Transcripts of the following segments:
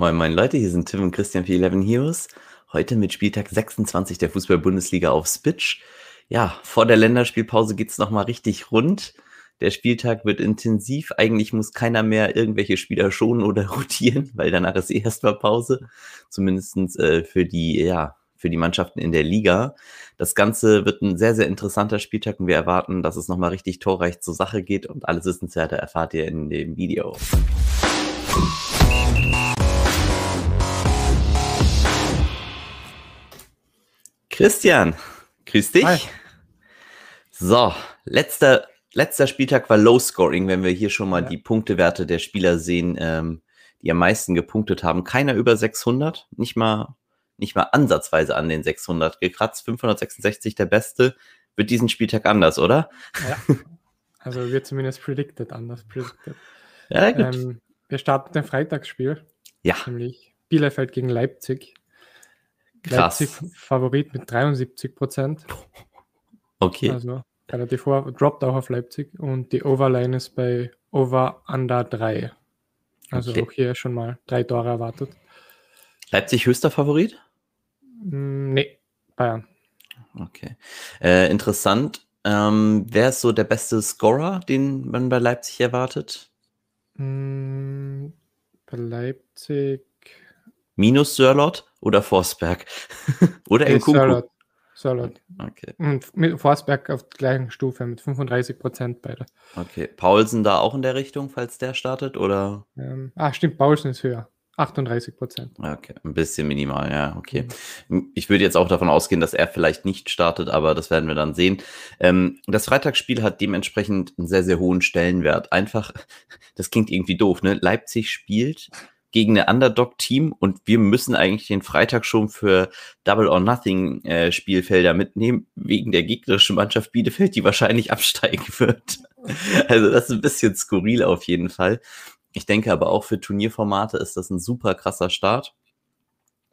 Moin, moin Leute, hier sind Tim und Christian für 11 Heroes. Heute mit Spieltag 26 der Fußball-Bundesliga auf Spitch. Ja, vor der Länderspielpause geht's nochmal richtig rund. Der Spieltag wird intensiv. Eigentlich muss keiner mehr irgendwelche Spieler schonen oder rotieren, weil danach ist eh erstmal Pause. Zumindestens äh, für die, ja, für die Mannschaften in der Liga. Das Ganze wird ein sehr, sehr interessanter Spieltag und wir erwarten, dass es nochmal richtig torreich zur Sache geht und alles Wissenswerte erfahrt ihr in dem Video. Christian, grüß dich. Hi. So, letzter, letzter Spieltag war Low Scoring, wenn wir hier schon mal ja. die Punktewerte der Spieler sehen, ähm, die am meisten gepunktet haben. Keiner über 600, nicht mal, nicht mal ansatzweise an den 600 gekratzt. 566 der Beste. Wird diesen Spieltag anders, oder? Ja, also wird zumindest predicted anders. Predicted. Ja, gut. Ähm, wir starten mit dem Freitagsspiel. Ja. Nämlich Bielefeld gegen Leipzig. Krass. Leipzig Favorit mit 73 Prozent. Okay. Also relativ hoch, droppt auch auf Leipzig und die Overline ist bei Over Under 3. Also okay. auch hier schon mal drei Tore erwartet. Leipzig höchster Favorit? Mm, nee, Bayern. Okay. Äh, interessant. Ähm, wer ist so der beste Scorer, den man bei Leipzig erwartet? Mm, bei Leipzig. Minus Sörlot? Oder Forsberg? oder nee, Nkunku? Sörlot. Sörlot. Okay. Und mit Forsberg auf der gleichen Stufe mit 35 Prozent beide. Okay. Paulsen da auch in der Richtung, falls der startet, oder? Ähm, ah, stimmt, Paulsen ist höher. 38 Prozent. Okay, ein bisschen minimal, ja, okay. Mhm. Ich würde jetzt auch davon ausgehen, dass er vielleicht nicht startet, aber das werden wir dann sehen. Ähm, das Freitagsspiel hat dementsprechend einen sehr, sehr hohen Stellenwert. Einfach, das klingt irgendwie doof, ne? Leipzig spielt gegen eine Underdog-Team und wir müssen eigentlich den Freitag schon für Double or Nothing äh, Spielfelder mitnehmen, wegen der gegnerischen Mannschaft Bielefeld, die wahrscheinlich absteigen wird. also das ist ein bisschen skurril auf jeden Fall. Ich denke aber auch für Turnierformate ist das ein super krasser Start.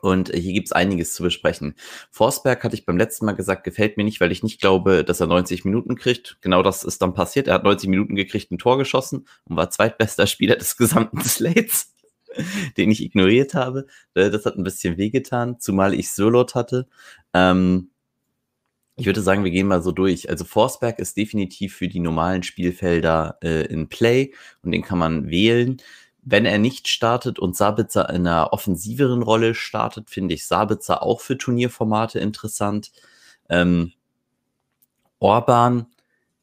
Und hier gibt's einiges zu besprechen. Forsberg hatte ich beim letzten Mal gesagt, gefällt mir nicht, weil ich nicht glaube, dass er 90 Minuten kriegt. Genau das ist dann passiert. Er hat 90 Minuten gekriegt, ein Tor geschossen und war zweitbester Spieler des gesamten Slates. den ich ignoriert habe. Äh, das hat ein bisschen wehgetan, zumal ich Sörlot hatte. Ähm, ich würde sagen, wir gehen mal so durch. Also Forsberg ist definitiv für die normalen Spielfelder äh, in Play und den kann man wählen. Wenn er nicht startet und Sabitzer in einer offensiveren Rolle startet, finde ich Sabitzer auch für Turnierformate interessant. Ähm, Orban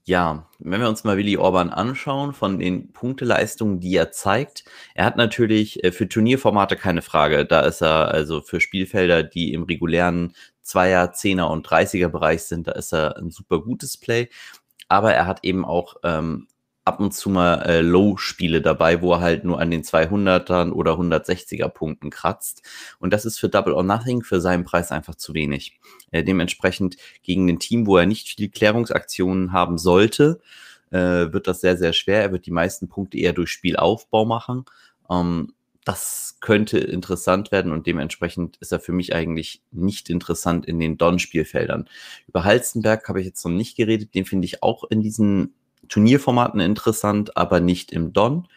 ja, wenn wir uns mal Willi Orban anschauen, von den Punkteleistungen, die er zeigt, er hat natürlich äh, für Turnierformate keine Frage. Da ist er also für Spielfelder, die im regulären Zweier, Zehner und Dreißiger Bereich sind, da ist er ein super gutes Play. Aber er hat eben auch ähm, ab und zu mal äh, Low-Spiele dabei, wo er halt nur an den 200ern oder 160er Punkten kratzt. Und das ist für Double or Nothing für seinen Preis einfach zu wenig. Äh, dementsprechend gegen ein Team, wo er nicht viel Klärungsaktionen haben sollte, äh, wird das sehr, sehr schwer. Er wird die meisten Punkte eher durch Spielaufbau machen. Ähm, das könnte interessant werden und dementsprechend ist er für mich eigentlich nicht interessant in den Don-Spielfeldern. Über Halstenberg habe ich jetzt noch nicht geredet, den finde ich auch in diesen Turnierformaten interessant, aber nicht im Don.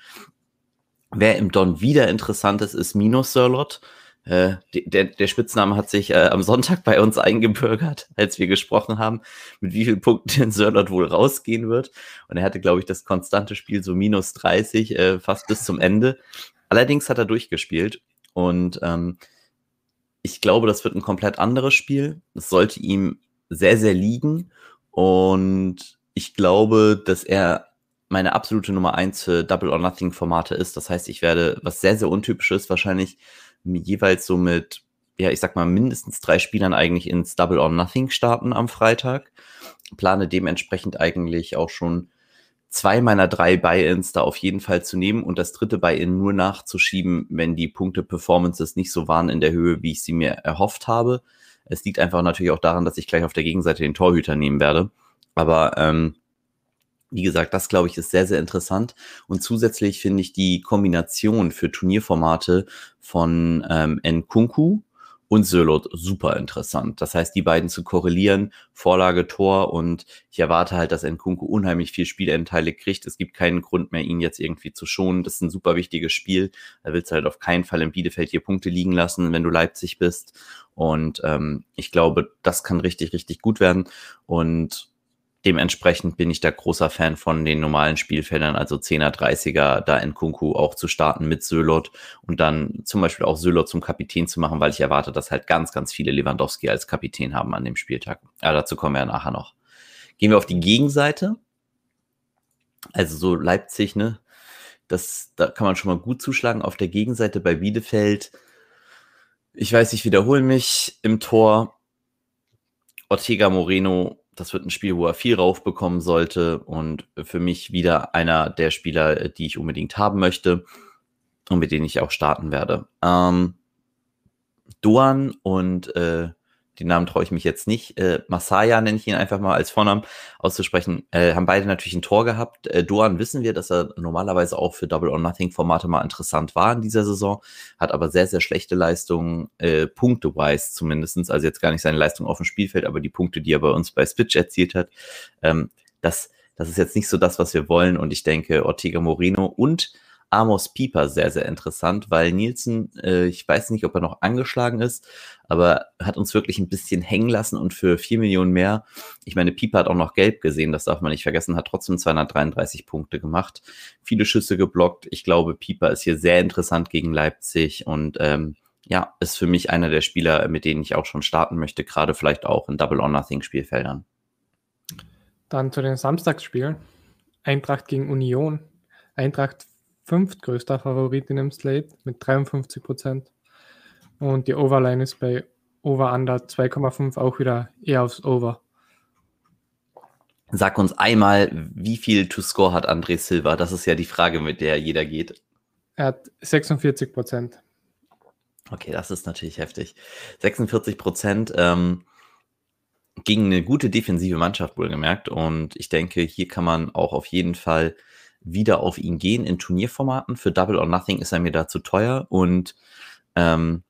Wer im Don wieder interessant ist, ist Minus Sirlot. Äh, der, der Spitzname hat sich äh, am Sonntag bei uns eingebürgert, als wir gesprochen haben, mit wie vielen Punkten Sirlot wohl rausgehen wird. Und er hatte, glaube ich, das konstante Spiel so minus 30, äh, fast bis zum Ende. Allerdings hat er durchgespielt und ähm, ich glaube, das wird ein komplett anderes Spiel. Es sollte ihm sehr, sehr liegen und ich glaube, dass er meine absolute Nummer eins für Double or Nothing Formate ist. Das heißt, ich werde, was sehr, sehr untypisches, wahrscheinlich jeweils so mit, ja, ich sag mal, mindestens drei Spielern eigentlich ins Double or Nothing starten am Freitag. Plane dementsprechend eigentlich auch schon zwei meiner drei Buy-ins da auf jeden Fall zu nehmen und das dritte Buy-in nur nachzuschieben, wenn die Punkte-Performances nicht so waren in der Höhe, wie ich sie mir erhofft habe. Es liegt einfach natürlich auch daran, dass ich gleich auf der Gegenseite den Torhüter nehmen werde. Aber ähm, wie gesagt, das glaube ich ist sehr, sehr interessant. Und zusätzlich finde ich die Kombination für Turnierformate von ähm, Nkunku und Sölot super interessant. Das heißt, die beiden zu korrelieren, Vorlage, Tor und ich erwarte halt, dass Nkunku unheimlich viel Spielanteile kriegt. Es gibt keinen Grund mehr, ihn jetzt irgendwie zu schonen. Das ist ein super wichtiges Spiel. Da willst du halt auf keinen Fall in Bielefeld hier Punkte liegen lassen, wenn du Leipzig bist. Und ähm, ich glaube, das kann richtig, richtig gut werden. Und dementsprechend bin ich da großer Fan von den normalen Spielfeldern, also 10er, 30er, da in Kunku auch zu starten mit Sölot und dann zum Beispiel auch Sölot zum Kapitän zu machen, weil ich erwarte, dass halt ganz, ganz viele Lewandowski als Kapitän haben an dem Spieltag. Ja, dazu kommen wir ja nachher noch. Gehen wir auf die Gegenseite. Also so Leipzig, ne? Das, da kann man schon mal gut zuschlagen. Auf der Gegenseite bei Bielefeld, ich weiß, ich wiederhole mich im Tor. Ortega Moreno das wird ein Spiel, wo er viel raufbekommen sollte und für mich wieder einer der Spieler, die ich unbedingt haben möchte und mit denen ich auch starten werde. Ähm, Duan und äh, den Namen traue ich mich jetzt nicht, äh, Masaya nenne ich ihn einfach mal als Vornamen auszusprechen, äh, haben beide natürlich ein Tor gehabt. Äh, Doan wissen wir, dass er normalerweise auch für Double or Nothing Formate mal interessant war in dieser Saison, hat aber sehr, sehr schlechte Leistungen, äh, punkte-wise zumindestens, also jetzt gar nicht seine Leistung auf dem Spielfeld, aber die Punkte, die er bei uns bei Spitch erzielt hat, ähm, das, das ist jetzt nicht so das, was wir wollen und ich denke, Ortega Moreno und Amos Pieper sehr, sehr interessant, weil Nielsen, äh, ich weiß nicht, ob er noch angeschlagen ist, aber hat uns wirklich ein bisschen hängen lassen und für vier Millionen mehr, ich meine, Pieper hat auch noch gelb gesehen, das darf man nicht vergessen, hat trotzdem 233 Punkte gemacht, viele Schüsse geblockt. Ich glaube, Pieper ist hier sehr interessant gegen Leipzig und ähm, ja, ist für mich einer der Spieler, mit denen ich auch schon starten möchte, gerade vielleicht auch in Double or Nothing Spielfeldern. Dann zu den Samstagsspielen. Eintracht gegen Union. Eintracht fünftgrößter Favorit in dem Slate mit 53 Prozent. Und die Overline ist bei Over Under 2,5 auch wieder eher aufs Over. Sag uns einmal, wie viel to score hat André Silva? Das ist ja die Frage, mit der jeder geht. Er hat 46 Prozent. Okay, das ist natürlich heftig. 46 Prozent ähm, gegen eine gute defensive Mannschaft wohlgemerkt. Und ich denke, hier kann man auch auf jeden Fall wieder auf ihn gehen in Turnierformaten. Für Double or Nothing ist er mir da zu teuer und ähm,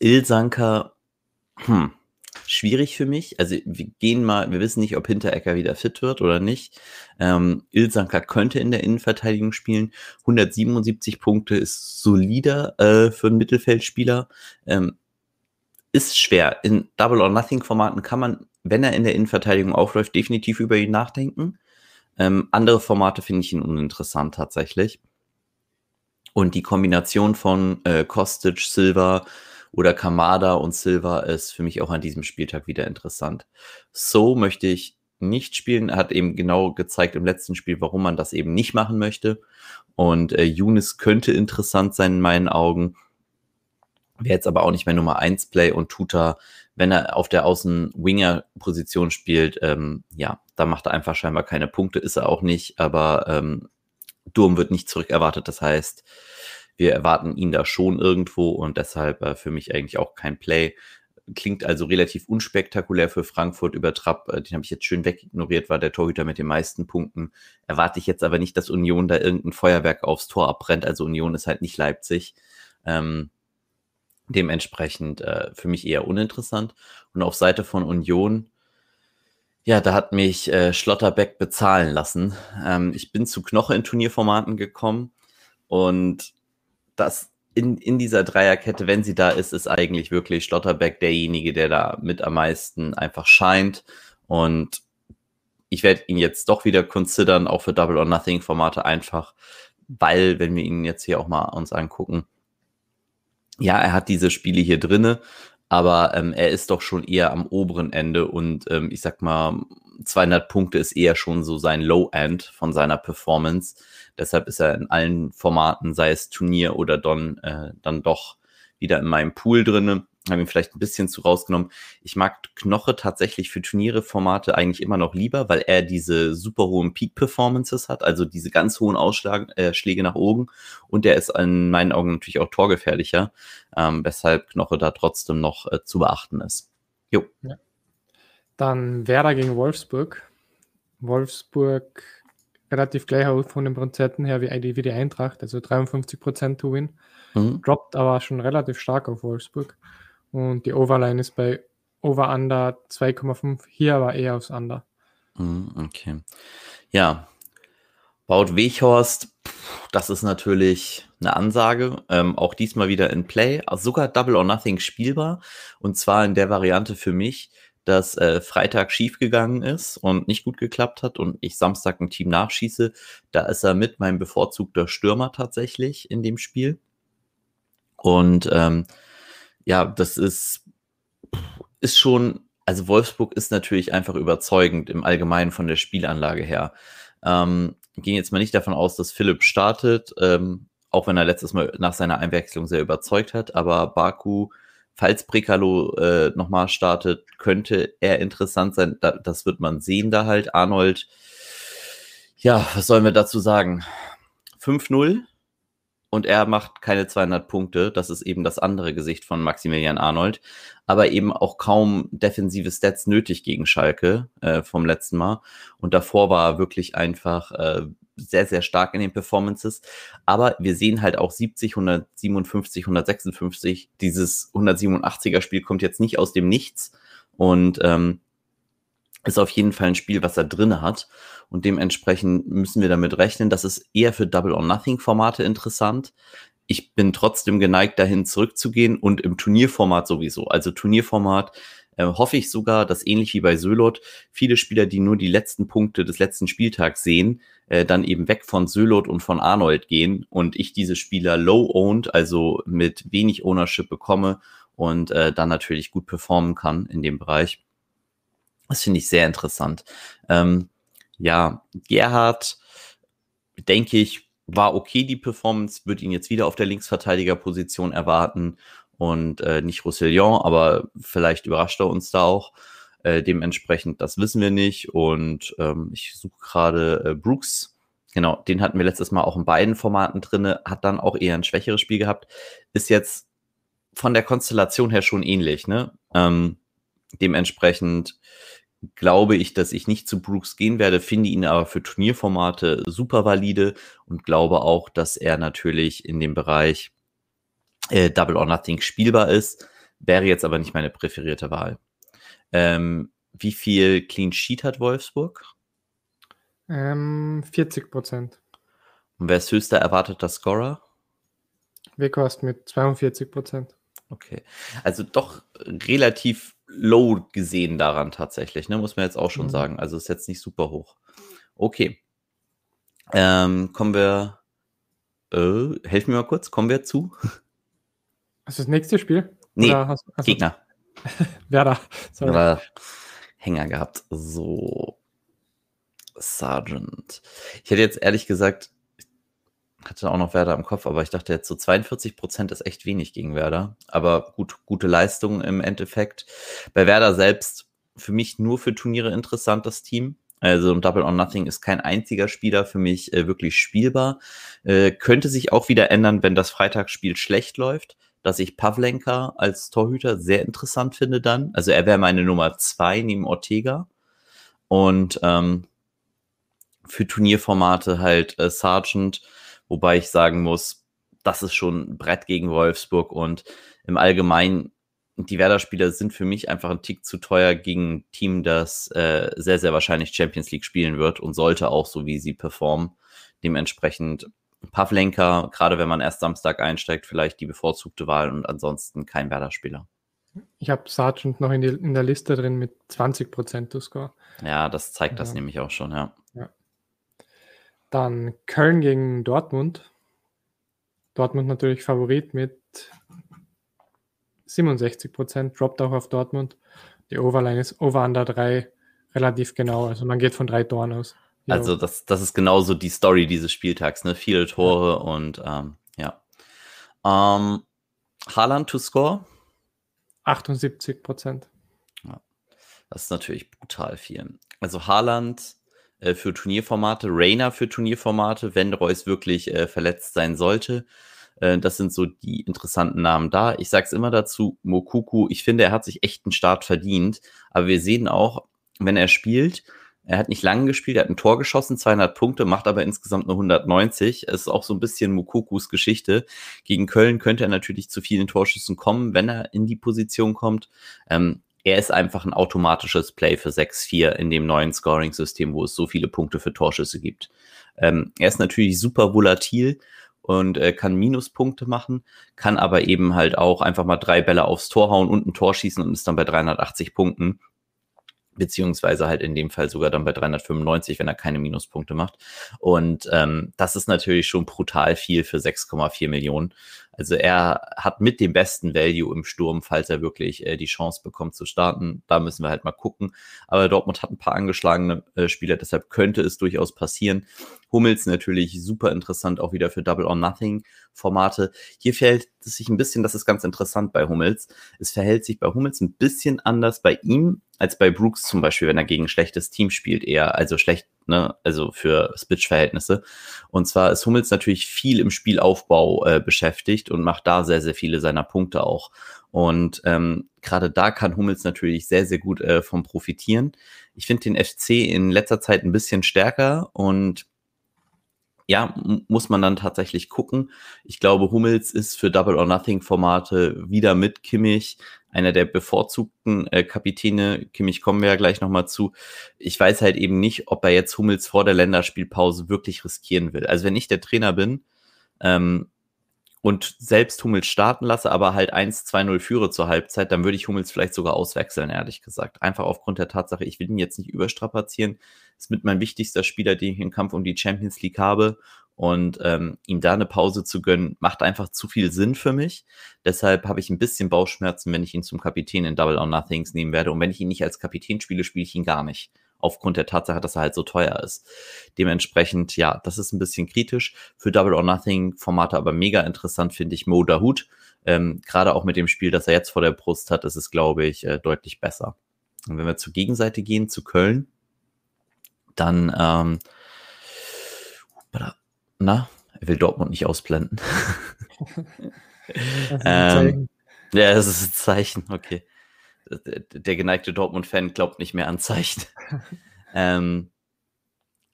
Ilsanker, hm, schwierig für mich. Also wir gehen mal, wir wissen nicht, ob Hinterecker wieder fit wird oder nicht. Ähm, Ilsanker könnte in der Innenverteidigung spielen. 177 Punkte ist solider äh, für einen Mittelfeldspieler. Ähm, ist schwer. In Double or Nothing Formaten kann man, wenn er in der Innenverteidigung aufläuft, definitiv über ihn nachdenken. Ähm, andere Formate finde ich ihn uninteressant tatsächlich. Und die Kombination von äh, Kostic, Silva oder Kamada und Silva ist für mich auch an diesem Spieltag wieder interessant. So möchte ich nicht spielen. Er hat eben genau gezeigt im letzten Spiel, warum man das eben nicht machen möchte. Und äh, Younes könnte interessant sein in meinen Augen. Wäre jetzt aber auch nicht mehr Nummer 1 Play und Tuta, wenn er auf der Außen-Winger-Position spielt, ähm, ja, da macht er einfach scheinbar keine Punkte, ist er auch nicht, aber ähm, Durm wird nicht zurück erwartet. Das heißt, wir erwarten ihn da schon irgendwo und deshalb äh, für mich eigentlich auch kein Play. Klingt also relativ unspektakulär für Frankfurt über Trapp. Äh, den habe ich jetzt schön wegignoriert, war der Torhüter mit den meisten Punkten. Erwarte ich jetzt aber nicht, dass Union da irgendein Feuerwerk aufs Tor abbrennt. Also Union ist halt nicht Leipzig. Ähm, dementsprechend äh, für mich eher uninteressant. Und auf Seite von Union ja, da hat mich äh, Schlotterbeck bezahlen lassen. Ähm, ich bin zu Knoche in Turnierformaten gekommen und das in, in dieser Dreierkette, wenn sie da ist, ist eigentlich wirklich Schlotterbeck derjenige, der da mit am meisten einfach scheint. Und ich werde ihn jetzt doch wieder considern, auch für Double or Nothing Formate einfach, weil, wenn wir ihn jetzt hier auch mal uns angucken, ja, er hat diese Spiele hier drinne, aber ähm, er ist doch schon eher am oberen Ende und ähm, ich sag mal, 200 Punkte ist eher schon so sein Low-End von seiner Performance. Deshalb ist er in allen Formaten, sei es Turnier oder Don, äh, dann doch wieder in meinem Pool drinne habe ihn vielleicht ein bisschen zu rausgenommen. Ich mag Knoche tatsächlich für Turniere-Formate eigentlich immer noch lieber, weil er diese super hohen Peak-Performances hat, also diese ganz hohen Ausschläge äh, nach oben. Und er ist in meinen Augen natürlich auch torgefährlicher, ähm, weshalb Knoche da trotzdem noch äh, zu beachten ist. Jo. Ja. Dann Werder gegen Wolfsburg. Wolfsburg relativ gleich von den Prozenten her wie, wie die Eintracht, also 53% to win. Mhm. Droppt aber schon relativ stark auf Wolfsburg. Und die Overline ist bei Over-Under 2,5, hier aber eher aufs Under. Mhm, okay. Ja, Baut Weghorst, das ist natürlich eine Ansage. Ähm, auch diesmal wieder in Play. Also sogar Double or Nothing spielbar. Und zwar in der Variante für mich, dass äh, Freitag schiefgegangen ist und nicht gut geklappt hat und ich Samstag ein Team nachschieße. Da ist er mit meinem bevorzugter Stürmer tatsächlich in dem Spiel. Und ähm, ja, das ist, ist schon, also Wolfsburg ist natürlich einfach überzeugend im Allgemeinen von der Spielanlage her. Ähm, gehen jetzt mal nicht davon aus, dass Philipp startet, ähm, auch wenn er letztes Mal nach seiner Einwechslung sehr überzeugt hat, aber Baku, falls Brekalo äh, nochmal startet, könnte er interessant sein. Da, das wird man sehen da halt. Arnold, ja, was sollen wir dazu sagen? 5-0 und er macht keine 200 Punkte. Das ist eben das andere Gesicht von Maximilian Arnold. Aber eben auch kaum defensive Stats nötig gegen Schalke äh, vom letzten Mal. Und davor war er wirklich einfach äh, sehr, sehr stark in den Performances. Aber wir sehen halt auch 70, 157, 156. Dieses 187er Spiel kommt jetzt nicht aus dem Nichts. Und ähm, ist auf jeden Fall ein Spiel, was er drin hat. Und dementsprechend müssen wir damit rechnen. Das ist eher für Double or Nothing Formate interessant. Ich bin trotzdem geneigt, dahin zurückzugehen und im Turnierformat sowieso. Also Turnierformat äh, hoffe ich sogar, dass ähnlich wie bei Sölot viele Spieler, die nur die letzten Punkte des letzten Spieltags sehen, äh, dann eben weg von Sölot und von Arnold gehen und ich diese Spieler low owned, also mit wenig Ownership bekomme und äh, dann natürlich gut performen kann in dem Bereich. Das finde ich sehr interessant. Ähm, ja, Gerhard, denke ich, war okay die Performance, würde ihn jetzt wieder auf der Linksverteidigerposition erwarten und äh, nicht Roussillon, aber vielleicht überrascht er uns da auch. Äh, dementsprechend, das wissen wir nicht. Und ähm, ich suche gerade äh, Brooks. Genau, den hatten wir letztes Mal auch in beiden Formaten drinne, hat dann auch eher ein schwächeres Spiel gehabt. Ist jetzt von der Konstellation her schon ähnlich, ne? Ähm, dementsprechend glaube ich, dass ich nicht zu Brooks gehen werde, finde ihn aber für Turnierformate super valide und glaube auch, dass er natürlich in dem Bereich äh, Double or Nothing spielbar ist, wäre jetzt aber nicht meine präferierte Wahl. Ähm, wie viel Clean Sheet hat Wolfsburg? Ähm, 40 Prozent. Und wer ist höchster erwarteter Scorer? Weghorst mit 42 Prozent. Okay. Also doch relativ low gesehen daran tatsächlich, ne? muss man jetzt auch schon mhm. sagen. Also ist jetzt nicht super hoch. Okay. Ähm, kommen wir, äh, helf mir mal kurz, kommen wir zu? Du das nächste Spiel? Nee, hast, hast Gegner. Werder. Sorry. Hänger gehabt. So. Sergeant. Ich hätte jetzt ehrlich gesagt hatte auch noch Werder im Kopf, aber ich dachte jetzt so 42 Prozent ist echt wenig gegen Werder. Aber gut, gute Leistung im Endeffekt. Bei Werder selbst für mich nur für Turniere interessant, das Team. Also Double or Nothing ist kein einziger Spieler für mich äh, wirklich spielbar. Äh, könnte sich auch wieder ändern, wenn das Freitagsspiel schlecht läuft, dass ich Pavlenka als Torhüter sehr interessant finde dann. Also er wäre meine Nummer zwei neben Ortega. Und ähm, für Turnierformate halt äh, Sargent Wobei ich sagen muss, das ist schon ein Brett gegen Wolfsburg und im Allgemeinen, die Werder-Spieler sind für mich einfach ein Tick zu teuer gegen ein Team, das äh, sehr, sehr wahrscheinlich Champions League spielen wird und sollte auch so, wie sie performen. Dementsprechend Pavlenka, gerade wenn man erst Samstag einsteigt, vielleicht die bevorzugte Wahl und ansonsten kein Werder-Spieler. Ich habe Sargent noch in, die, in, der Liste drin mit 20% to Score. Ja, das zeigt ja. das nämlich auch schon, ja. Dann Köln gegen Dortmund. Dortmund natürlich Favorit mit 67 Prozent, droppt auch auf Dortmund. Die Overline ist Over Under 3 relativ genau. Also man geht von drei Toren aus. Ja. Also das, das ist genauso die Story dieses Spieltags, ne? Viele Tore und ähm, ja. Ähm, Haaland to score? 78 Prozent. Ja. Das ist natürlich brutal viel. Also Haaland äh, für Turnierformate, Rainer für Turnierformate, wenn Reus wirklich äh, verletzt sein sollte. Äh, das sind so die interessanten Namen da. Ich sage es immer dazu, Mokuku, ich finde, er hat sich echt einen Start verdient, aber wir sehen auch, wenn er spielt, Er hat nicht lange gespielt, er hat ein Tor geschossen, 200 Punkte, macht aber insgesamt nur 190. Es ist auch so ein bisschen Mukokus Geschichte. Gegen Köln könnte er natürlich zu vielen Torschüssen kommen, wenn er in die Position kommt. Ähm, er ist einfach ein automatisches Play für 6-4 in dem neuen Scoring-System, wo es so viele Punkte für Torschüsse gibt. Ähm, er ist natürlich super volatil und äh, kann Minuspunkte machen, kann aber eben halt auch einfach mal drei Bälle aufs Tor hauen und ein Tor schießen und ist dann bei 380 Punkten beziehungsweise halt in dem Fall sogar dann bei 395, wenn er keine Minuspunkte macht. Und ähm, das ist natürlich schon brutal viel für 6,4 Millionen. Also er hat mit dem besten Value im Sturm, falls er wirklich äh, die Chance bekommt zu starten. Da müssen wir halt mal gucken. Aber Dortmund hat ein paar angeschlagene äh, Spieler, deshalb könnte es durchaus passieren. Hummels natürlich super interessant, auch wieder für Double or Nothing Formate. Hier verhält es sich ein bisschen, das ist ganz interessant bei Hummels. Es verhält sich bei Hummels ein bisschen anders bei ihm als bei Brooks zum Beispiel, wenn er gegen ein schlechtes Team spielt, eher, also schlecht, ne, also für Spitch-Verhältnisse. Und zwar ist Hummels natürlich viel im Spielaufbau äh, beschäftigt und macht da sehr, sehr viele seiner Punkte auch. Und ähm, gerade da kann Hummels natürlich sehr, sehr gut äh, vom profitieren. Ich finde den FC in letzter Zeit ein bisschen stärker und ja, muss man dann tatsächlich gucken. Ich glaube, Hummels ist für Double or Nothing Formate wieder mit Kimmich einer der bevorzugten äh, Kapitäne. Kimmich kommen wir ja gleich nochmal zu. Ich weiß halt eben nicht, ob er jetzt Hummels vor der Länderspielpause wirklich riskieren will. Also wenn ich der Trainer bin ähm, und selbst Hummels starten lasse, aber halt 1-2-0 führe zur Halbzeit, dann würde ich Hummels vielleicht sogar auswechseln, ehrlich gesagt. Einfach aufgrund der Tatsache, ich will ihn jetzt nicht überstrapazieren. Ist mit mein wichtigster Spieler, den ich im Kampf um die Champions League habe. Und ähm, ihm da eine Pause zu gönnen, macht einfach zu viel Sinn für mich. Deshalb habe ich ein bisschen Bauchschmerzen, wenn ich ihn zum Kapitän in Double or Nothings nehmen werde. Und wenn ich ihn nicht als Kapitän spiele, spiele ich ihn gar nicht. Aufgrund der Tatsache, dass er halt so teuer ist. Dementsprechend, ja, das ist ein bisschen kritisch. Für Double or Nothing Formate aber mega interessant, finde ich Mo Dahut. Ähm, Gerade auch mit dem Spiel, das er jetzt vor der Brust hat, ist es, glaube ich, äh, deutlich besser. Und wenn wir zur Gegenseite gehen, zu Köln, dann ähm, na, er will Dortmund nicht ausblenden. ähm, ja, das ist ein Zeichen, okay. Der, der geneigte Dortmund-Fan glaubt nicht mehr an Zeichen. ähm,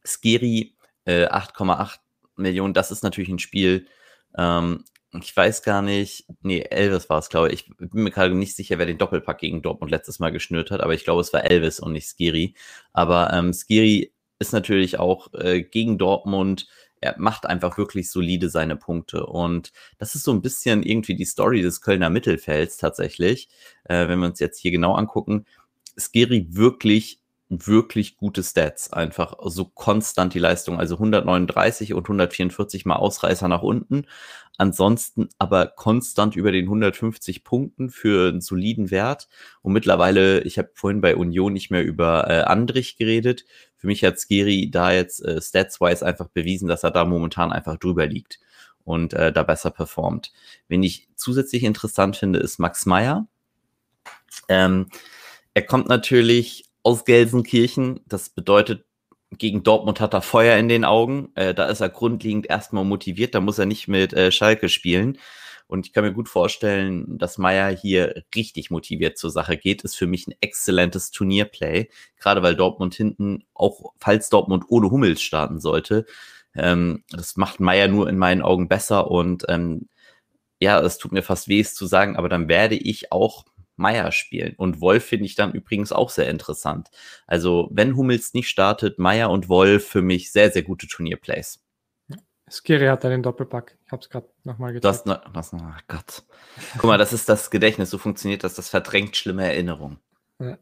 Skiri, äh, 8,8 Millionen, das ist natürlich ein Spiel. Ähm, ich weiß gar nicht, nee, Elvis war es, glaube ich. Ich bin mir gerade nicht sicher, wer den Doppelpack gegen Dortmund letztes Mal geschnürt hat, aber ich glaube, es war Elvis und nicht Skiri. Aber ähm, Skiri ist natürlich auch äh, gegen Dortmund er macht einfach wirklich solide seine Punkte. Und das ist so ein bisschen irgendwie die Story des Kölner Mittelfelds tatsächlich. Äh, wenn wir uns jetzt hier genau angucken, Skiri wirklich wirklich gute Stats, einfach so konstant die Leistung, also 139 und 144 mal Ausreißer nach unten, ansonsten aber konstant über den 150 Punkten für einen soliden Wert. Und mittlerweile, ich habe vorhin bei Union nicht mehr über äh, Andrich geredet, für mich hat Skiri da jetzt äh, stats-wise einfach bewiesen, dass er da momentan einfach drüber liegt und äh, da besser performt. Wen ich zusätzlich interessant finde, ist Max Meyer. Ähm, er kommt natürlich aus Gelsenkirchen. Das bedeutet, gegen Dortmund hat er Feuer in den Augen. Äh, da ist er grundlegend erstmal motiviert. Da muss er nicht mit äh, Schalke spielen. Und ich kann mir gut vorstellen, dass Meier hier richtig motiviert zur Sache geht. Ist für mich ein exzellentes Turnierplay. Gerade weil Dortmund hinten, auch falls Dortmund ohne Hummels starten sollte, ähm, das macht Meier nur in meinen Augen besser. Und ähm, ja, es tut mir fast weh, es zu sagen, aber dann werde ich auch Meier spielen. Und Wolf finde ich dann übrigens auch sehr interessant. Also, wenn Hummels nicht startet, Meier und Wolf für mich sehr, sehr gute Turnierplays. Skiri hat einen Doppelpack. Ich habe es gerade nochmal gezeigt. Das, das, oh Gott. Guck mal, das ist das Gedächtnis. So funktioniert das. Das verdrängt schlimme Erinnerungen. Ja.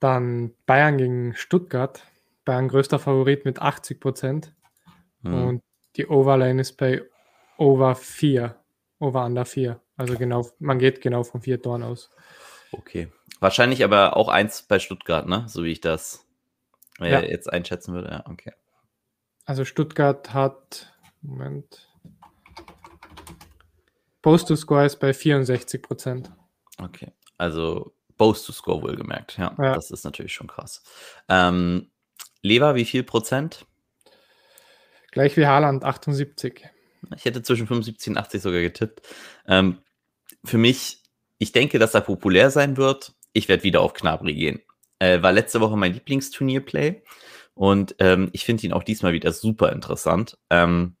Dann Bayern gegen Stuttgart. Bayern größter Favorit mit 80 Prozent. Hm. Und die Overline ist bei Over 4. Over Under 4. Also genau, man geht genau von vier Toren aus. Okay. Wahrscheinlich aber auch eins bei Stuttgart, ne? So wie ich das äh, ja. jetzt einschätzen würde. Ja, okay. Also Stuttgart hat, Moment, Post to Score ist bei 64 Prozent. Okay. Also Post to Score wohlgemerkt. Ja, ja. das ist natürlich schon krass. Ähm, Lever, wie viel Prozent? Gleich wie Haaland, 78. Ich hätte zwischen 75 und 80 sogar getippt. Ähm, für mich, ich denke, dass er populär sein wird. Ich werde wieder auf Knabri gehen. Äh, war letzte Woche mein Lieblingsturnierplay und ähm, ich finde ihn auch diesmal wieder super interessant. Ähm,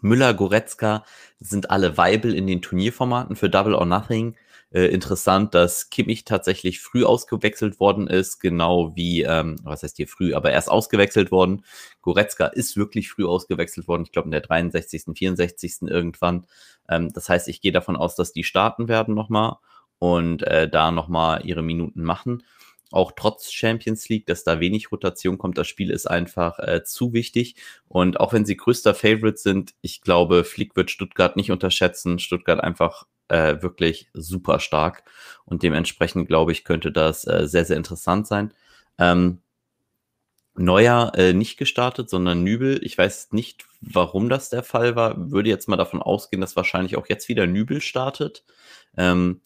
Müller, Goretzka sind alle Weibel in den Turnierformaten für Double or Nothing. Äh, interessant, dass Kimmich tatsächlich früh ausgewechselt worden ist, genau wie, ähm, was heißt hier früh, aber erst ausgewechselt worden. Goretzka ist wirklich früh ausgewechselt worden, ich glaube in der 63., 64. irgendwann. Ähm, das heißt, ich gehe davon aus, dass die starten werden nochmal und äh, da nochmal ihre Minuten machen auch trotz Champions League, dass da wenig Rotation kommt. Das Spiel ist einfach äh, zu wichtig. Und auch wenn sie größter Favorite sind, ich glaube, Flick wird Stuttgart nicht unterschätzen. Stuttgart einfach äh, wirklich super stark. Und dementsprechend, glaube ich, könnte das äh, sehr, sehr interessant sein. Ähm, Neuer äh, nicht gestartet, sondern Nübel. Ich weiß nicht, warum das der Fall war. Würde jetzt mal davon ausgehen, dass wahrscheinlich auch jetzt wieder Nübel startet. Ähm,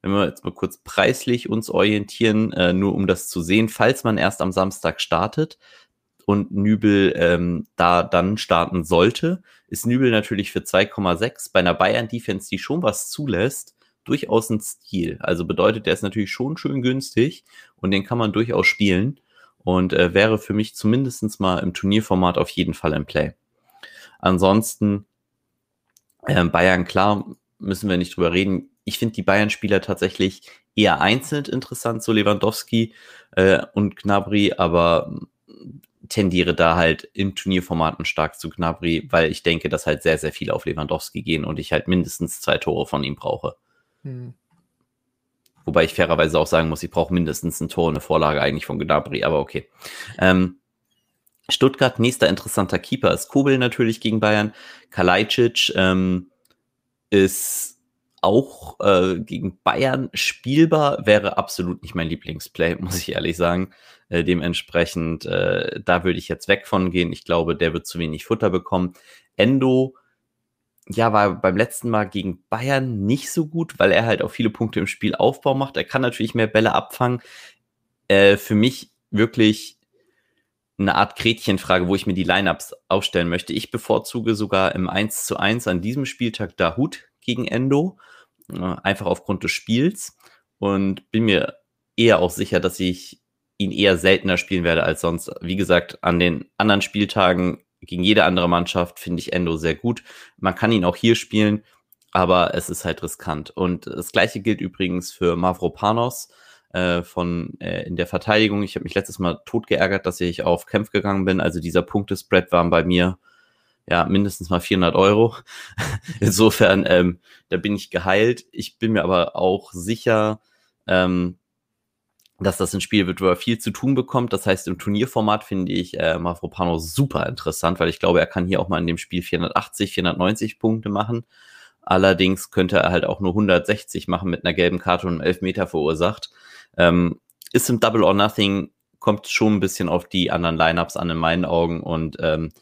wenn wir jetzt mal kurz preislich uns orientieren, äh, nur um das zu sehen, falls man erst am Samstag startet und Nübel ähm, da dann starten sollte, ist Nübel natürlich für 2,6 bei einer Bayern-Defense, die schon was zulässt, durchaus ein Stil. Also bedeutet, der ist natürlich schon schön günstig und den kann man durchaus spielen und äh, wäre für mich zumindest mal im Turnierformat auf jeden Fall im Play. Ansonsten äh, Bayern, klar, müssen wir nicht drüber reden ich finde die Bayern-Spieler tatsächlich eher einzeln interessant, so Lewandowski äh, und Gnabry, aber tendiere da halt im Turnierformaten stark zu Gnabry, weil ich denke, dass halt sehr, sehr viele auf Lewandowski gehen und ich halt mindestens zwei Tore von ihm brauche. Hm. Wobei ich fairerweise auch sagen muss, ich brauche mindestens ein Tor, eine Vorlage eigentlich von Gnabry, aber okay. Ähm, Stuttgart, nächster interessanter Keeper ist Kobel natürlich gegen Bayern. Kalajdzic ähm, ist auch äh, gegen Bayern spielbar, wäre absolut nicht mein Lieblingsplay, muss ich ehrlich sagen. Äh, dementsprechend, äh, da würde ich jetzt weg von gehen. Ich glaube, der wird zu wenig Futter bekommen. Endo, ja, war beim letzten Mal gegen Bayern nicht so gut, weil er halt auch viele Punkte im Spielaufbau macht. Er kann natürlich mehr Bälle abfangen. Äh, für mich wirklich eine Art Gretchenfrage, wo ich mir die Lineups aufstellen möchte. Ich bevorzuge sogar im 1 zu 1 an diesem Spieltag Dahut gegen Endo einfach aufgrund des Spiels und bin mir eher auch sicher, dass ich ihn eher seltener spielen werde als sonst. Wie gesagt, an den anderen Spieltagen gegen jede andere Mannschaft finde ich Endo sehr gut. Man kann ihn auch hier spielen, aber es ist halt riskant. Und das gleiche gilt übrigens für Mavropanos äh, von äh, in der Verteidigung. Ich habe mich letztes Mal tot geärgert, dass ich auf Kämpf gegangen bin. Also dieser Punktespread war bei mir ja, mindestens mal 400 Euro. Insofern, ähm, da bin ich geheilt. Ich bin mir aber auch sicher, ähm, dass das ein Spiel wird, wo er viel zu tun bekommt. Das heißt, im Turnierformat finde ich äh, Mafropano super interessant, weil ich glaube, er kann hier auch mal in dem Spiel 480, 490 Punkte machen. Allerdings könnte er halt auch nur 160 machen mit einer gelben Karte und einem Elfmeter verursacht. Ähm, ist im Double or Nothing, kommt schon ein bisschen auf die anderen Lineups an in meinen Augen und ähm,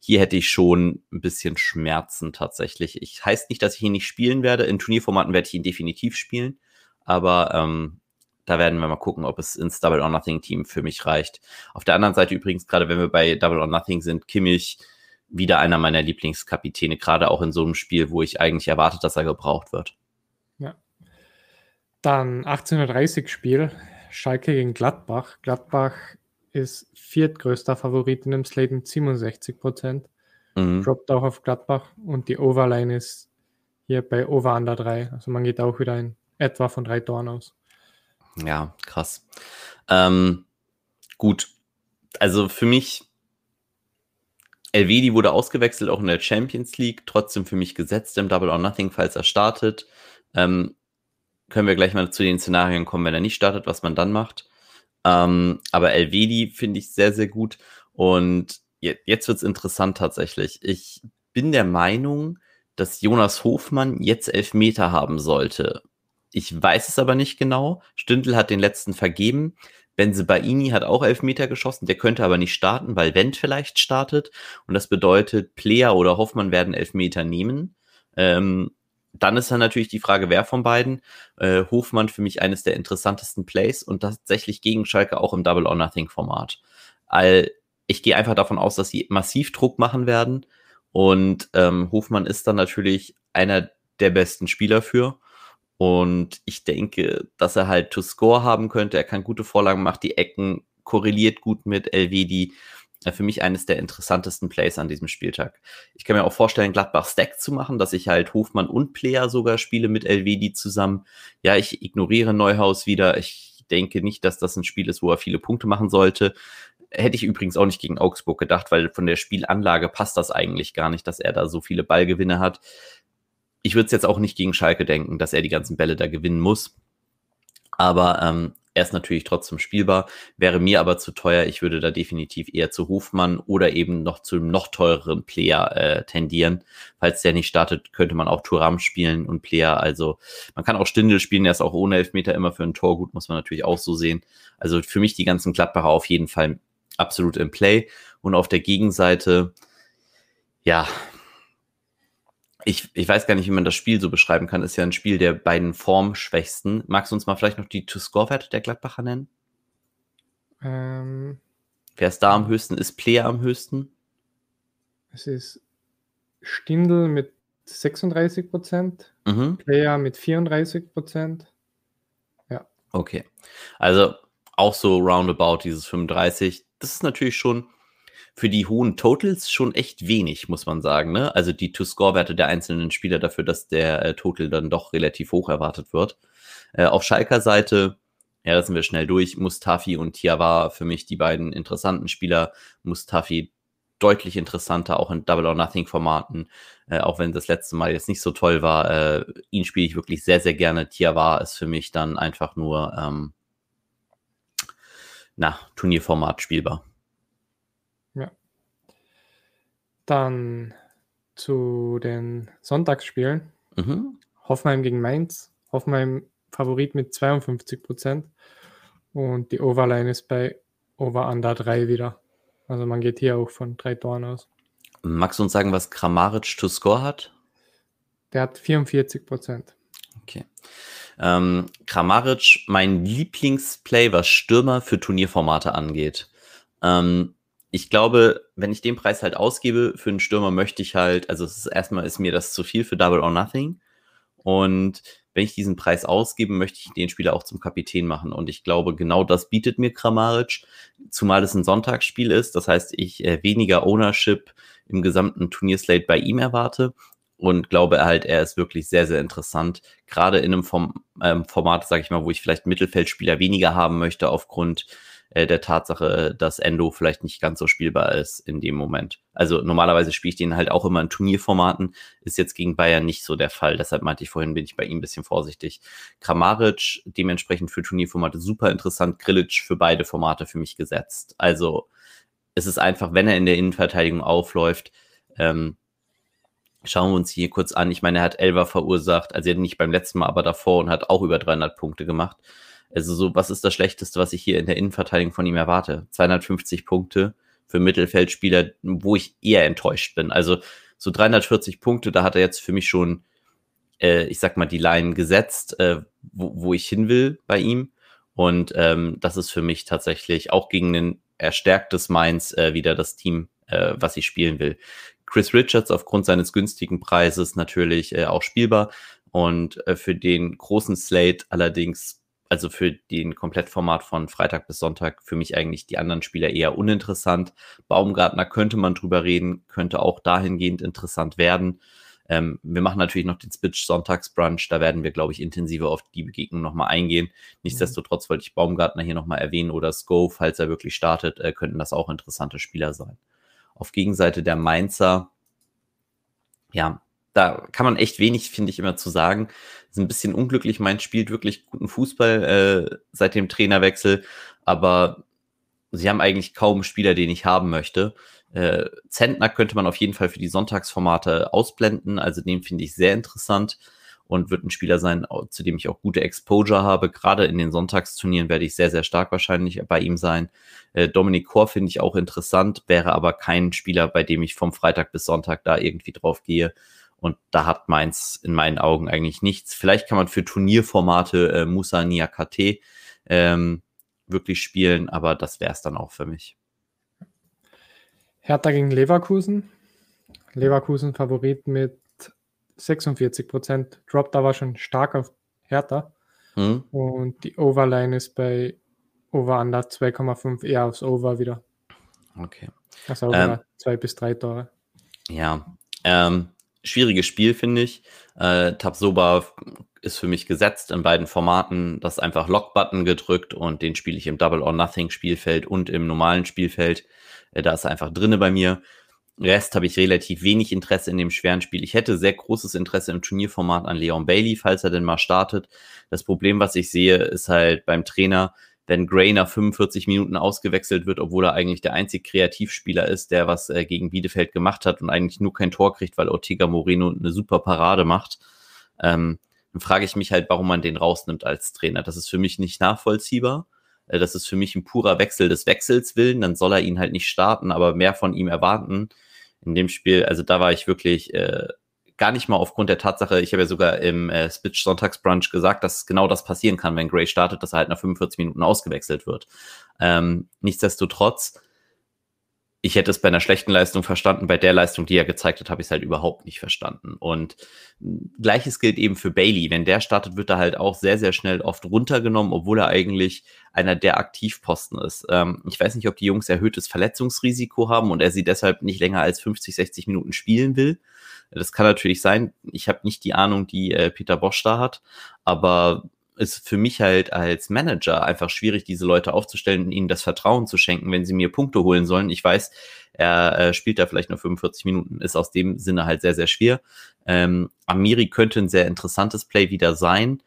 hier hätte ich schon ein bisschen Schmerzen tatsächlich. Ich heißt nicht, dass ich ihn nicht spielen werde. In Turnierformaten werde ich ihn definitiv spielen, aber ähm, da werden wir mal gucken, ob es ins Double or Nothing Team für mich reicht. Auf der anderen Seite übrigens, gerade wenn wir bei Double or Nothing sind, Kimmich wieder einer meiner Lieblingskapitäne, gerade auch in so einem Spiel, wo ich eigentlich erwartet, dass er gebraucht wird. Ja. Dann 1830 Spiel, Schalke gegen Gladbach. Gladbach ist viertgrößter Favorit in dem Slate mit 67 Prozent. Mhm. Droppt auch auf Gladbach und die Overline ist hier bei Over Under 3. Also man geht auch wieder in etwa von drei Toren aus. Ja, krass. Ähm, gut. Also für mich, Elvedi wurde ausgewechselt, auch in der Champions League, trotzdem für mich gesetzt im Double or Nothing, falls er startet. Ähm, können wir gleich mal zu den Szenarien kommen, wenn er nicht startet, was man dann macht. Ähm, aber Elvedi finde ich sehr, sehr gut. Und jetzt wird es interessant tatsächlich. Ich bin der Meinung, dass Jonas Hofmann jetzt elf Meter haben sollte. Ich weiß es aber nicht genau. Stündel hat den letzten vergeben. Benzebaini hat auch elf Meter geschossen. Der könnte aber nicht starten, weil Wendt vielleicht startet. Und das bedeutet, Player oder Hoffmann werden elf Meter nehmen. Ähm, dann ist dann natürlich die Frage, wer von beiden. Äh, Hofmann für mich eines der interessantesten Plays und tatsächlich gegen Schalke auch im Double or Nothing Format. All, ich gehe einfach davon aus, dass sie massiv Druck machen werden und ähm, Hofmann ist dann natürlich einer der besten Spieler für. Und ich denke, dass er halt to score haben könnte. Er kann gute Vorlagen, macht die Ecken, korreliert gut mit LVD. Für mich eines der interessantesten Plays an diesem Spieltag. Ich kann mir auch vorstellen, Gladbach Stack zu machen, dass ich halt Hofmann und Player sogar spiele mit LVD zusammen. Ja, ich ignoriere Neuhaus wieder. Ich denke nicht, dass das ein Spiel ist, wo er viele Punkte machen sollte. Hätte ich übrigens auch nicht gegen Augsburg gedacht, weil von der Spielanlage passt das eigentlich gar nicht, dass er da so viele Ballgewinne hat ich würde es jetzt auch nicht gegen Schalke denken, dass er die ganzen Bälle da gewinnen muss. Aber ähm, er ist natürlich trotzdem spielbar, wäre mir aber zu teuer. Ich würde da definitiv eher zu Hofmann oder eben noch zu einem noch teureren Player äh, tendieren. Falls der nicht startet, könnte man auch Turam spielen und Player. Also man kann auch Stindel spielen, der ist auch ohne Elfmeter immer für ein Tor gut, muss man natürlich auch so sehen. Also für mich die ganzen Gladbacher auf jeden Fall absolut im Play. Und auf der Gegenseite, ja, ich, ich weiß gar nicht, wie man das Spiel so beschreiben kann. Ist ja ein Spiel der beiden Formschwächsten. Magst du uns mal vielleicht noch die To-Score-Werte der Gladbacher nennen? Ähm, Wer ist da am höchsten? Ist Player am höchsten? Es ist Stindl mit 36 Prozent, mhm. Player mit 34 Prozent. Ja. Okay. Also auch so roundabout dieses 35. Das ist natürlich schon für die hohen Totals schon echt wenig, muss man sagen. Ne? Also die To-Score-Werte der einzelnen Spieler dafür, dass der äh, Total dann doch relativ hoch erwartet wird. Äh, auf Schalker Seite, ja, da sind wir schnell durch. Mustafi und Tiawa für mich die beiden interessanten Spieler. Mustafi deutlich interessanter, auch in Double or Nothing Formaten, äh, auch wenn das letzte Mal jetzt nicht so toll war. Äh, ihn spiele ich wirklich sehr, sehr gerne. Tiawa ist für mich dann einfach nur, ähm, na, Turnierformat spielbar. Dann zu den Sonntagsspielen. Mhm. Hoffenheim gegen Mainz. Hoffenheim Favorit mit 52 Prozent. Und die Overline ist bei Over Under 3 wieder. Also man geht hier auch von drei Toren aus. Magst du uns sagen, was Kramaric to score hat? Der hat 44 Prozent. Okay. Ähm, Kramaric, mein Lieblingsplay, was Stürmer für Turnierformate angeht. Ähm, ich glaube, wenn ich den Preis halt ausgebe für einen Stürmer, möchte ich halt, also ist, erstmal ist mir das zu viel für Double or Nothing. Und wenn ich diesen Preis ausgebe, möchte ich den Spieler auch zum Kapitän machen. Und ich glaube, genau das bietet mir Kramaric, zumal es ein Sonntagsspiel ist. Das heißt, ich äh, weniger Ownership im gesamten Turnierslate bei ihm erwarte und glaube halt, er ist wirklich sehr, sehr interessant. Gerade in einem Form, ähm, Format, sage ich mal, wo ich vielleicht Mittelfeldspieler weniger haben möchte aufgrund äh, der Tatsache, dass Endo vielleicht nicht ganz so spielbar ist in dem Moment. Also normalerweise spiele ich den halt auch immer in Turnierformaten, ist jetzt gegen Bayern nicht so der Fall. Deshalb meinte ich vorhin, bin ich bei ihm ein bisschen vorsichtig. Kramaric dementsprechend für Turnierformate super interessant, Grilic für beide Formate für mich gesetzt. Also es ist einfach, wenn er in der Innenverteidigung aufläuft, ähm, Schauen wir uns hier kurz an. Ich meine, er hat Elva verursacht, also nicht beim letzten Mal, aber davor und hat auch über 300 Punkte gemacht. Also so, was ist das Schlechteste, was ich hier in der Innenverteidigung von ihm erwarte? 250 Punkte für Mittelfeldspieler, wo ich eher enttäuscht bin. Also so 340 Punkte, da hat er jetzt für mich schon, äh, ich sag mal, die Line gesetzt, äh, wo, wo ich hin will bei ihm. Und ähm, das ist für mich tatsächlich auch gegen ein erstärktes Mainz äh, wieder das Team, äh, was ich spielen will. Chris Richards aufgrund seines günstigen Preises natürlich äh, auch spielbar. Und äh, für den großen Slate allerdings also für den Komplettformat von Freitag bis Sonntag für mich eigentlich die anderen Spieler eher uninteressant. Baumgartner könnte man drüber reden, könnte auch dahingehend interessant werden. Ähm, wir machen natürlich noch den Spitch Sonntagsbrunch, da werden wir, glaube ich, intensiver auf die Begegnung nochmal eingehen. Nichtsdestotrotz wollte ich Baumgartner hier nochmal erwähnen oder Sko, falls er wirklich startet, äh, könnten das auch interessante Spieler sein. Auf Gegenseite der Mainzer, ja, da kann man echt wenig, finde ich, immer zu sagen. Ist ein bisschen unglücklich. Mein spielt wirklich guten Fußball äh, seit dem Trainerwechsel, aber sie haben eigentlich kaum Spieler, den ich haben möchte. Äh, Zentner könnte man auf jeden Fall für die Sonntagsformate ausblenden, also den finde ich sehr interessant und wird ein Spieler sein, zu dem ich auch gute Exposure habe. Gerade in den Sonntagsturnieren werde ich sehr, sehr stark wahrscheinlich bei ihm sein. Äh, Dominik Kor finde ich auch interessant, wäre aber kein Spieler, bei dem ich vom Freitag bis Sonntag da irgendwie drauf gehe. Und da hat Mainz in meinen Augen eigentlich nichts. Vielleicht kann man für Turnierformate äh, Musa Niakate ähm, wirklich spielen, aber das wäre es dann auch für mich. Hertha gegen Leverkusen. Leverkusen Favorit mit 46 Prozent. Droppt aber schon stark auf Hertha. Hm? Und die Overline ist bei Over Under 2,5 eher aufs Over wieder. Okay. Also Ähm. ähm, zwei bis drei Tore. Ja, ähm, schwieriges Spiel, finde ich. Äh, Tabsoba ist für mich gesetzt in beiden Formaten. Das ist einfach Lock-Button gedrückt und den spiele ich im Double or Nothing Spielfeld und im normalen Spielfeld. Äh, da ist er einfach drinne bei mir. Rest habe ich relativ wenig Interesse in dem schweren Spiel. Ich hätte sehr großes Interesse im Turnierformat an Leon Bailey, falls er denn mal startet. Das Problem, was ich sehe, ist halt beim Trainer, wenn Gray nach 45 Minuten ausgewechselt wird, obwohl er eigentlich der einzige Kreativspieler ist, der was äh, gegen Bielefeld gemacht hat und eigentlich nur kein Tor kriegt, weil Ortega Moreno eine super Parade macht, ähm, dann frage ich mich halt, warum man den rausnimmt als Trainer. Das ist für mich nicht nachvollziehbar. Äh, das ist für mich ein purer Wechsel des Wechsels willen. Dann soll er ihn halt nicht starten, aber mehr von ihm erwarten. In dem Spiel, also da war ich wirklich äh, gar nicht mal aufgrund der Tatsache, ich habe ja sogar im äh, Spitch Sonntagsbrunch gesagt, dass genau das passieren kann, wenn Gray startet, dass er halt nach 45 Minuten ausgewechselt wird. Ähm, nichtsdestotrotz, ich hätte es bei einer schlechten Leistung verstanden, bei der Leistung, die er gezeigt hat, habe ich es halt überhaupt nicht verstanden. Und gleiches gilt eben für Bailey. Wenn der startet, wird er halt auch sehr, sehr schnell oft runtergenommen, obwohl er eigentlich einer der Aktivposten ist. Ähm, ich weiß nicht, ob die Jungs erhöhtes Verletzungsrisiko haben und er sie deshalb nicht länger als 50, 60 Minuten spielen will. Das kann natürlich sein. Ich habe nicht die Ahnung, die äh, Peter Bosch da hat, aber ist für mich halt als Manager einfach schwierig, diese Leute aufzustellen und ihnen das Vertrauen zu schenken, wenn sie mir Punkte holen sollen. Ich weiß, er äh, spielt da vielleicht nur 45 Minuten, ist aus dem Sinne halt sehr, sehr schwer. Ähm, Amiri könnte ein sehr interessantes Play wieder sein.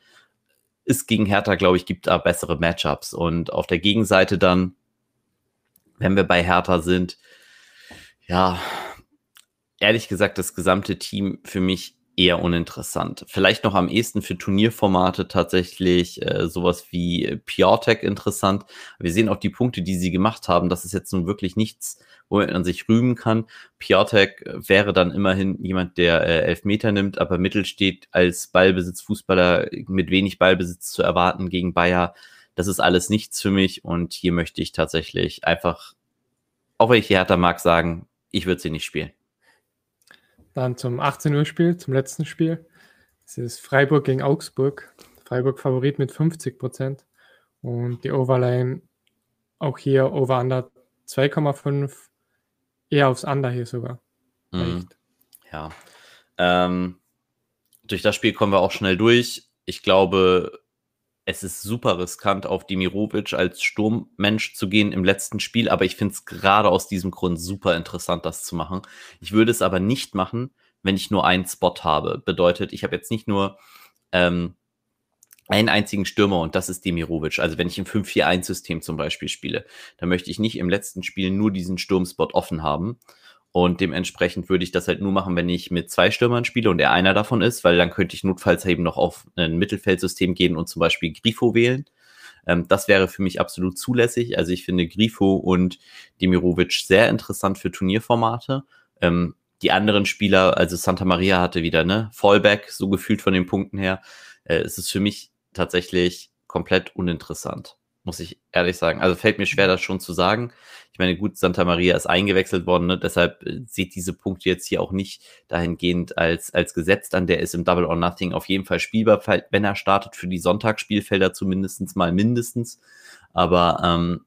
Ist gegen Hertha, glaube ich, gibt da bessere Matchups. Und auf der Gegenseite dann, wenn wir bei Hertha sind, ja, ehrlich gesagt, das gesamte Team für mich eher uninteressant. Vielleicht noch am ehesten für Turnierformate tatsächlich äh, sowas wie Piatek interessant. Wir sehen auch die Punkte, die sie gemacht haben. Das ist jetzt nun wirklich nichts, wo man sich rühmen kann. Piatek wäre dann immerhin jemand, der äh, Elfmeter nimmt, aber Mittel steht als Ballbesitzfußballer mit wenig Ballbesitz zu erwarten gegen Bayer. Das ist alles nichts für mich und hier möchte ich tatsächlich einfach, auch wenn ich die Hertha mag, sagen, ich würde sie nicht spielen. Dann zum 18 Uhr Spiel, zum letzten Spiel. Es ist Freiburg gegen Augsburg. Freiburg Favorit mit 50 Prozent. Und die Overline auch hier Over Under 2,5. Eher aufs Under hier sogar. Mhm. Ja. Ähm, durch das Spiel kommen wir auch schnell durch. Ich glaube, es ist super riskant, auf Dimirovic als Sturmmensch zu gehen im letzten Spiel, aber ich finde es gerade aus diesem Grund super interessant, das zu machen. Ich würde es aber nicht machen, wenn ich nur einen Spot habe. Bedeutet, ich habe jetzt nicht nur ähm, einen einzigen Stürmer und das ist Demirovic. Also wenn ich im 5-4-1-System zum Beispiel spiele, dann möchte ich nicht im letzten Spiel nur diesen Sturmspot offen haben. Und dementsprechend würde ich das halt nur machen, wenn ich mit zwei Stürmern spiele und er einer davon ist, weil dann könnte ich notfalls eben noch auf ein Mittelfeldsystem gehen und zum Beispiel Grifo wählen. Ähm, das wäre für mich absolut zulässig. Also ich finde Grifo und Demirovic sehr interessant für Turnierformate. Ähm, die anderen Spieler, also Santa Maria hatte wieder, ne, Fallback, so gefühlt von den Punkten her. Äh, es ist für mich tatsächlich komplett uninteressant muss ich ehrlich sagen. Also fällt mir schwer, das schon zu sagen. Ich meine, gut, Santa Maria ist eingewechselt worden, ne? deshalb äh, sieht diese Punkte jetzt hier auch nicht dahingehend als, als gesetzt an. Der ist im Double or Nothing auf jeden Fall spielbar, wenn er startet, für die Sonntagsspielfelder zumindest mal mindestens. Aber ähm,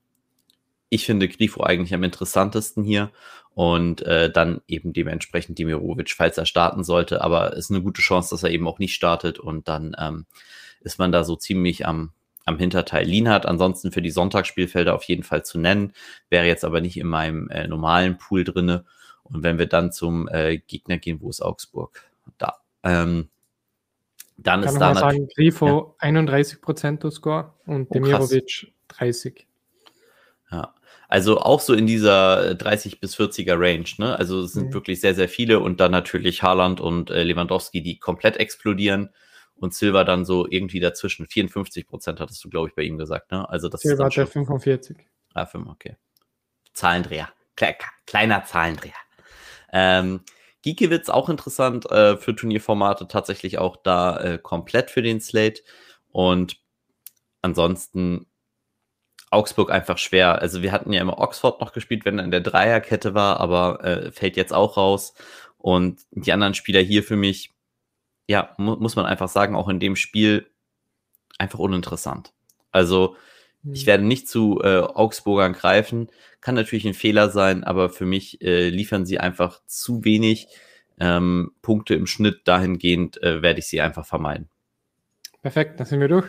ich finde Grifo eigentlich am interessantesten hier und äh, dann eben dementsprechend Demirovic, falls er starten sollte. Aber es ist eine gute Chance, dass er eben auch nicht startet und dann ähm, ist man da so ziemlich am, am Hinterteil liegen hat. Ansonsten für die Sonntagsspielfelder auf jeden Fall zu nennen, wäre jetzt aber nicht in meinem äh, normalen Pool drinne. Und wenn wir dann zum äh, Gegner gehen, wo ist Augsburg? Da. Ähm, dann Kann ist da sagen, Grifo ja. 31% Score und Oh, Demirovic 30. Ja. Also auch so in dieser 30 bis 40er Range, ne? Also es sind Mhm. wirklich sehr, sehr viele und dann natürlich Haaland und äh, Lewandowski, die komplett explodieren und Silva dann so irgendwie dazwischen. 54 Prozent hattest du, glaube ich, bei ihm gesagt, ne? Also das Silva hat schon 45. Ah, fünf, okay. Zahlendreher. Kle kleiner Zahlendreher. Ähm, Giekewitz auch interessant äh, für Turnierformate, tatsächlich auch da äh, komplett für den Slate. Und ansonsten Augsburg einfach schwer. Also wir hatten ja immer Oxford noch gespielt, wenn er in der Dreierkette war, aber äh, fällt jetzt auch raus. Und die anderen Spieler hier für mich, ja, mu muss man einfach sagen, auch in dem Spiel einfach uninteressant. Also ich Hm. werde nicht zu äh, Augsburgern greifen. Kann natürlich ein Fehler sein, aber für mich äh, liefern sie einfach zu wenig ähm, Punkte im Schnitt. Dahingehend äh, werde ich sie einfach vermeiden. Perfekt, dann sind wir durch.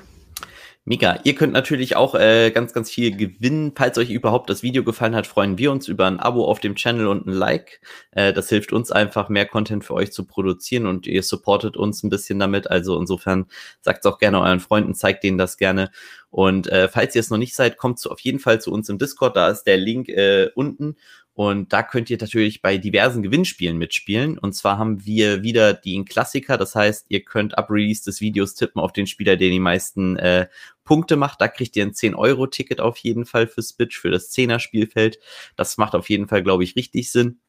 Mega. Ihr könnt natürlich auch äh, ganz, ganz viel gewinnen. Falls euch überhaupt das Video gefallen hat, freuen wir uns über ein Abo auf dem Channel und ein Like. Äh, das hilft uns einfach, mehr Content für euch zu produzieren und ihr supportet uns ein bisschen damit. Also insofern sagt es auch gerne euren Freunden, zeigt denen das gerne. Und äh, falls ihr es noch nicht seid, kommt zu, auf jeden Fall zu uns im Discord. Da ist der Link äh, unten. Und da könnt ihr natürlich bei diversen Gewinnspielen mitspielen. Und zwar haben wir wieder den Klassiker. Das heißt, ihr könnt ab Release des Videos tippen auf den Spieler, der die meisten äh, Punkte macht. Da kriegt ihr ein 10-Euro-Ticket auf jeden Fall für Spitch, für das 10er-Spielfeld. Das macht auf jeden Fall, glaube ich, richtig Sinn.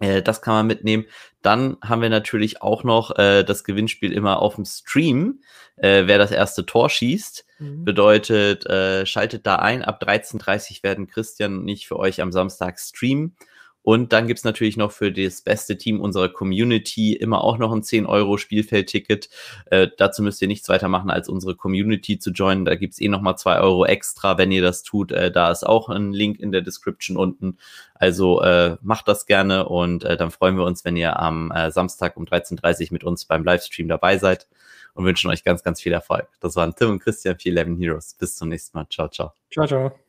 Äh, das kann man mitnehmen. Dann haben wir natürlich auch noch äh, das Gewinnspiel immer auf dem Stream. Äh, wer das erste Tor schießt, Mhm. bedeutet, äh, schaltet da ein. Ab 13.30 werden Christian und ich für euch am Samstag streamen. Und dann gibt's natürlich noch für das beste Team unserer Community immer auch noch ein 10-Euro-Spielfeldticket. Äh, dazu müsst ihr nichts weiter machen, als unsere Community zu joinen. Da gibt's eh nochmal 2 Euro extra, wenn ihr das tut. Äh, da ist auch ein Link in der Description unten. Also äh, macht das gerne und äh, dann freuen wir uns, wenn ihr am äh, Samstag um 13.30 mit uns beim Livestream dabei seid und wünschen euch ganz, ganz viel Erfolg. Das waren Tim und Christian für 11 Heroes. Bis zum nächsten Mal. Ciao, ciao. Ciao, ciao.